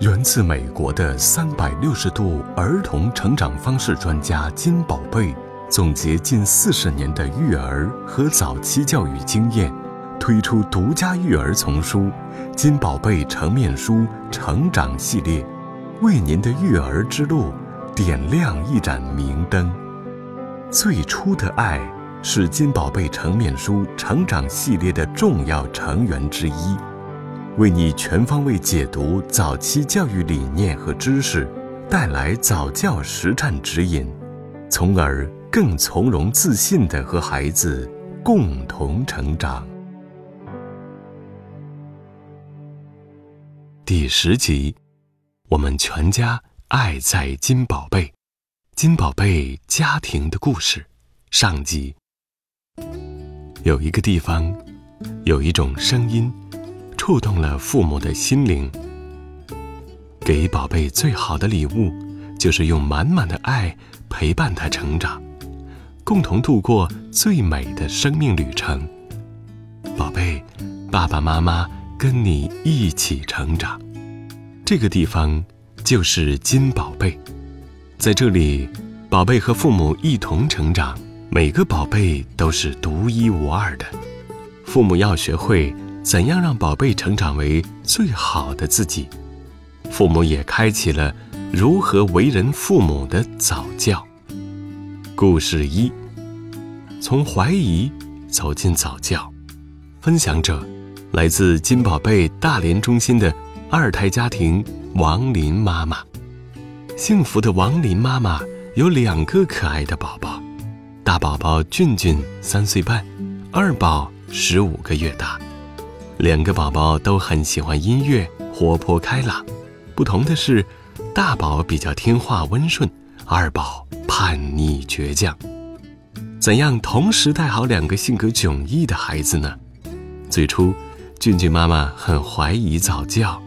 源自美国的三百六十度儿童成长方式专家金宝贝，总结近四十年的育儿和早期教育经验，推出独家育儿丛书《金宝贝成面书成长系列》，为您的育儿之路点亮一盏明灯。最初的爱是金宝贝成面书成长系列的重要成员之一。为你全方位解读早期教育理念和知识，带来早教实战指引，从而更从容自信地和孩子共同成长。第十集，我们全家爱在金宝贝，金宝贝家庭的故事，上集。有一个地方，有一种声音。触动了父母的心灵。给宝贝最好的礼物，就是用满满的爱陪伴他成长，共同度过最美的生命旅程。宝贝，爸爸妈妈跟你一起成长。这个地方就是金宝贝，在这里，宝贝和父母一同成长，每个宝贝都是独一无二的。父母要学会。怎样让宝贝成长为最好的自己？父母也开启了如何为人父母的早教。故事一：从怀疑走进早教。分享者来自金宝贝大连中心的二胎家庭王林妈妈。幸福的王林妈妈有两个可爱的宝宝，大宝宝俊俊三岁半，二宝十五个月大。两个宝宝都很喜欢音乐，活泼开朗。不同的是，大宝比较听话温顺，二宝叛逆倔强。怎样同时带好两个性格迥异的孩子呢？最初，俊俊妈妈很怀疑早教，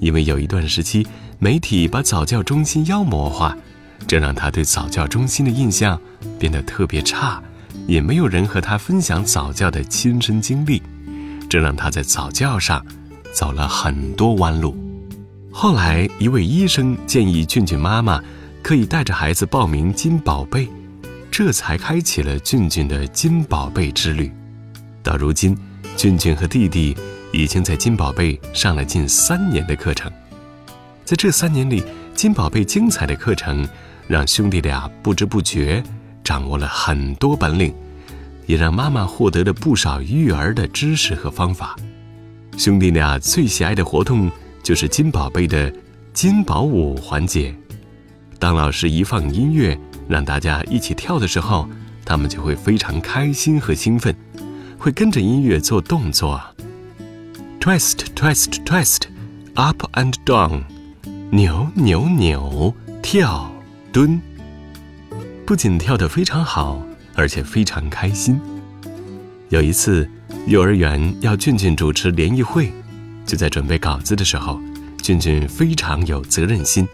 因为有一段时期媒体把早教中心妖魔化，这让她对早教中心的印象变得特别差，也没有人和她分享早教的亲身经历。这让他在早教上走了很多弯路。后来，一位医生建议俊俊妈妈可以带着孩子报名金宝贝，这才开启了俊俊的金宝贝之旅。到如今，俊俊和弟弟已经在金宝贝上了近三年的课程。在这三年里，金宝贝精彩的课程让兄弟俩不知不觉掌握了很多本领。也让妈妈获得了不少育儿的知识和方法。兄弟俩最喜爱的活动就是金宝贝的金宝舞环节。当老师一放音乐，让大家一起跳的时候，他们就会非常开心和兴奋，会跟着音乐做动作：twist twist twist，up and down，扭扭扭，跳蹲。不仅跳得非常好。而且非常开心。有一次，幼儿园要俊俊主持联谊会，就在准备稿子的时候，俊俊非常有责任心。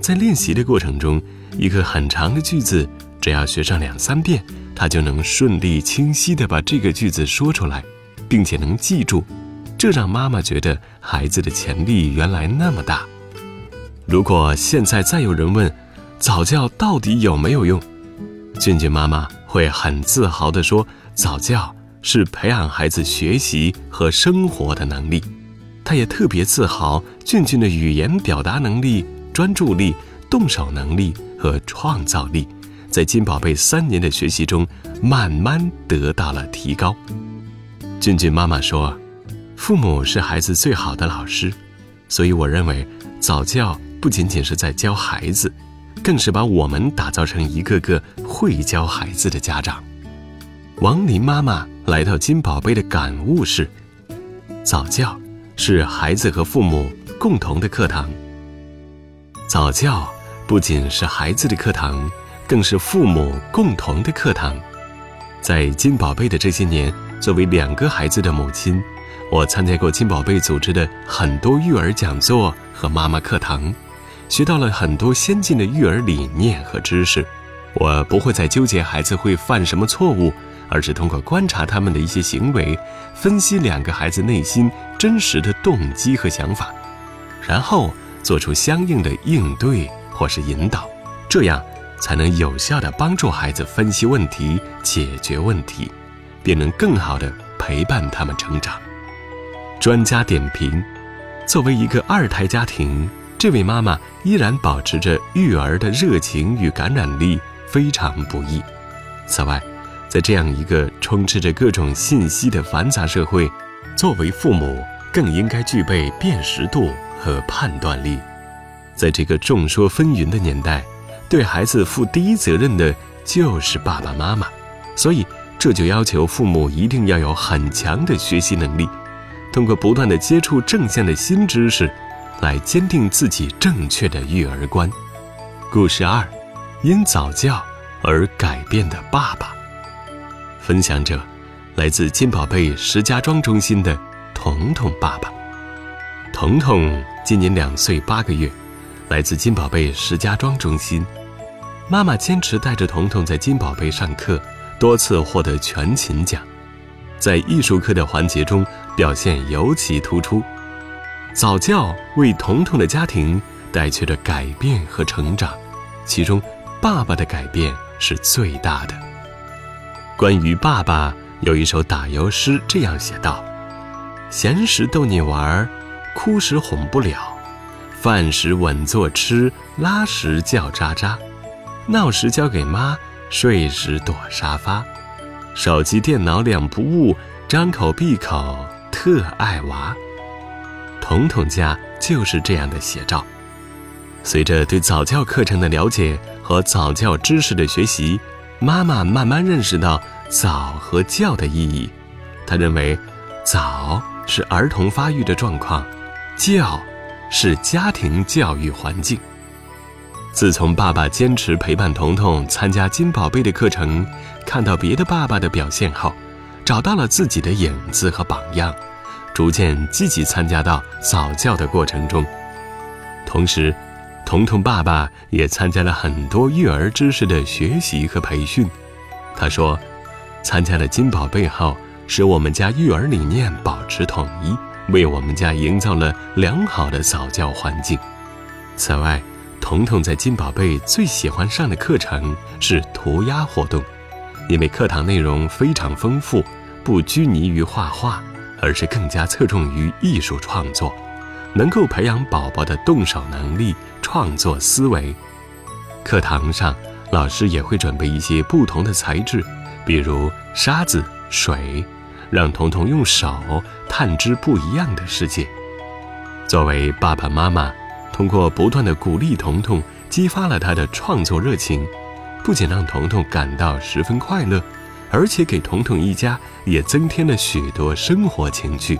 在练习的过程中，一个很长的句子，只要学上两三遍，他就能顺利清晰地把这个句子说出来，并且能记住。这让妈妈觉得孩子的潜力原来那么大。如果现在再有人问，早教到底有没有用？俊俊妈妈。会很自豪地说：“早教是培养孩子学习和生活的能力。”他也特别自豪，俊俊的语言表达能力、专注力、动手能力和创造力，在金宝贝三年的学习中慢慢得到了提高。俊俊妈妈说：“父母是孩子最好的老师，所以我认为早教不仅仅是在教孩子。”更是把我们打造成一个个会教孩子的家长。王林妈妈来到金宝贝的感悟是：早教是孩子和父母共同的课堂。早教不仅是孩子的课堂，更是父母共同的课堂。在金宝贝的这些年，作为两个孩子的母亲，我参加过金宝贝组织的很多育儿讲座和妈妈课堂。学到了很多先进的育儿理念和知识，我不会再纠结孩子会犯什么错误，而是通过观察他们的一些行为，分析两个孩子内心真实的动机和想法，然后做出相应的应对或是引导，这样才能有效地帮助孩子分析问题、解决问题，便能更好地陪伴他们成长。专家点评：作为一个二胎家庭，这位妈妈依然保持着育儿的热情与感染力，非常不易。此外，在这样一个充斥着各种信息的繁杂社会，作为父母更应该具备辨识度和判断力。在这个众说纷纭的年代，对孩子负第一责任的就是爸爸妈妈，所以这就要求父母一定要有很强的学习能力。通过不断的接触正向的新知识，来坚定自己正确的育儿观。故事二：因早教而改变的爸爸。分享者：来自金宝贝石家庄中心的彤彤爸爸。彤彤今年两岁八个月，来自金宝贝石家庄中心。妈妈坚持带着彤彤在金宝贝上课，多次获得全勤奖。在艺术课的环节中表现尤其突出，早教为彤彤的家庭带去了改变和成长，其中爸爸的改变是最大的。关于爸爸，有一首打油诗这样写道：“闲时逗你玩，哭时哄不了，饭时稳坐吃，拉时叫喳喳，闹时交给妈，睡时躲沙发。”手机、电脑两不误，张口闭口特爱娃。彤彤家就是这样的写照。随着对早教课程的了解和早教知识的学习，妈妈慢慢认识到早和教的意义。她认为，早是儿童发育的状况，教是家庭教育环境。自从爸爸坚持陪伴彤彤参加金宝贝的课程，看到别的爸爸的表现后，找到了自己的影子和榜样，逐渐积极参加到早教的过程中。同时，彤彤爸爸也参加了很多育儿知识的学习和培训。他说，参加了金宝贝后，使我们家育儿理念保持统一，为我们家营造了良好的早教环境。此外，彤彤在金宝贝最喜欢上的课程是涂鸦活动，因为课堂内容非常丰富，不拘泥于画画，而是更加侧重于艺术创作，能够培养宝宝的动手能力、创作思维。课堂上，老师也会准备一些不同的材质，比如沙子、水，让彤彤用手探知不一样的世界。作为爸爸妈妈。通过不断的鼓励彤彤，激发了他的创作热情，不仅让彤彤感到十分快乐，而且给彤彤一家也增添了许多生活情趣。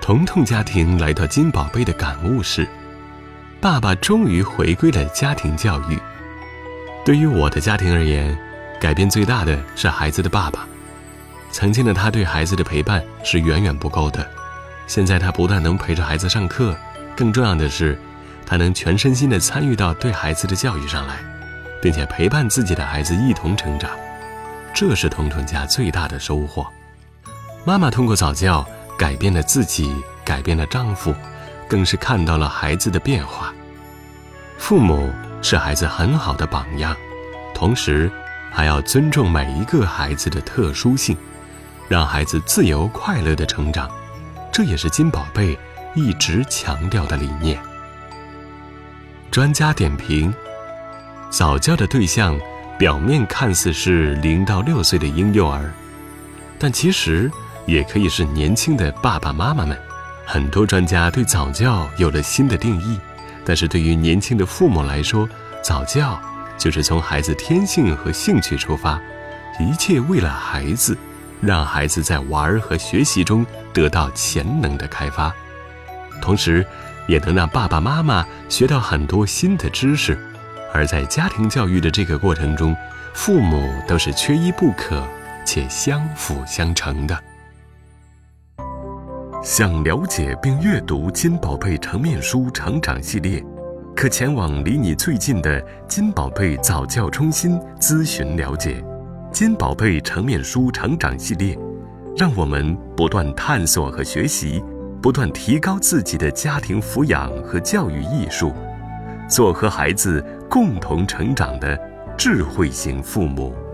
彤彤家庭来到金宝贝的感悟是：爸爸终于回归了家庭教育。对于我的家庭而言，改变最大的是孩子的爸爸。曾经的他对孩子的陪伴是远远不够的，现在他不但能陪着孩子上课。更重要的是，他能全身心地参与到对孩子的教育上来，并且陪伴自己的孩子一同成长，这是彤彤家最大的收获。妈妈通过早教改变了自己，改变了丈夫，更是看到了孩子的变化。父母是孩子很好的榜样，同时还要尊重每一个孩子的特殊性，让孩子自由快乐的成长。这也是金宝贝。一直强调的理念。专家点评：早教的对象表面看似是零到六岁的婴幼儿，但其实也可以是年轻的爸爸妈妈们。很多专家对早教有了新的定义，但是对于年轻的父母来说，早教就是从孩子天性和兴趣出发，一切为了孩子，让孩子在玩和学习中得到潜能的开发。同时，也能让爸爸妈妈学到很多新的知识，而在家庭教育的这个过程中，父母都是缺一不可且相辅相成的。想了解并阅读金宝贝成面书成长系列，可前往离你最近的金宝贝早教中心咨询了解。金宝贝成面书成长系列，让我们不断探索和学习。不断提高自己的家庭抚养和教育艺术，做和孩子共同成长的智慧型父母。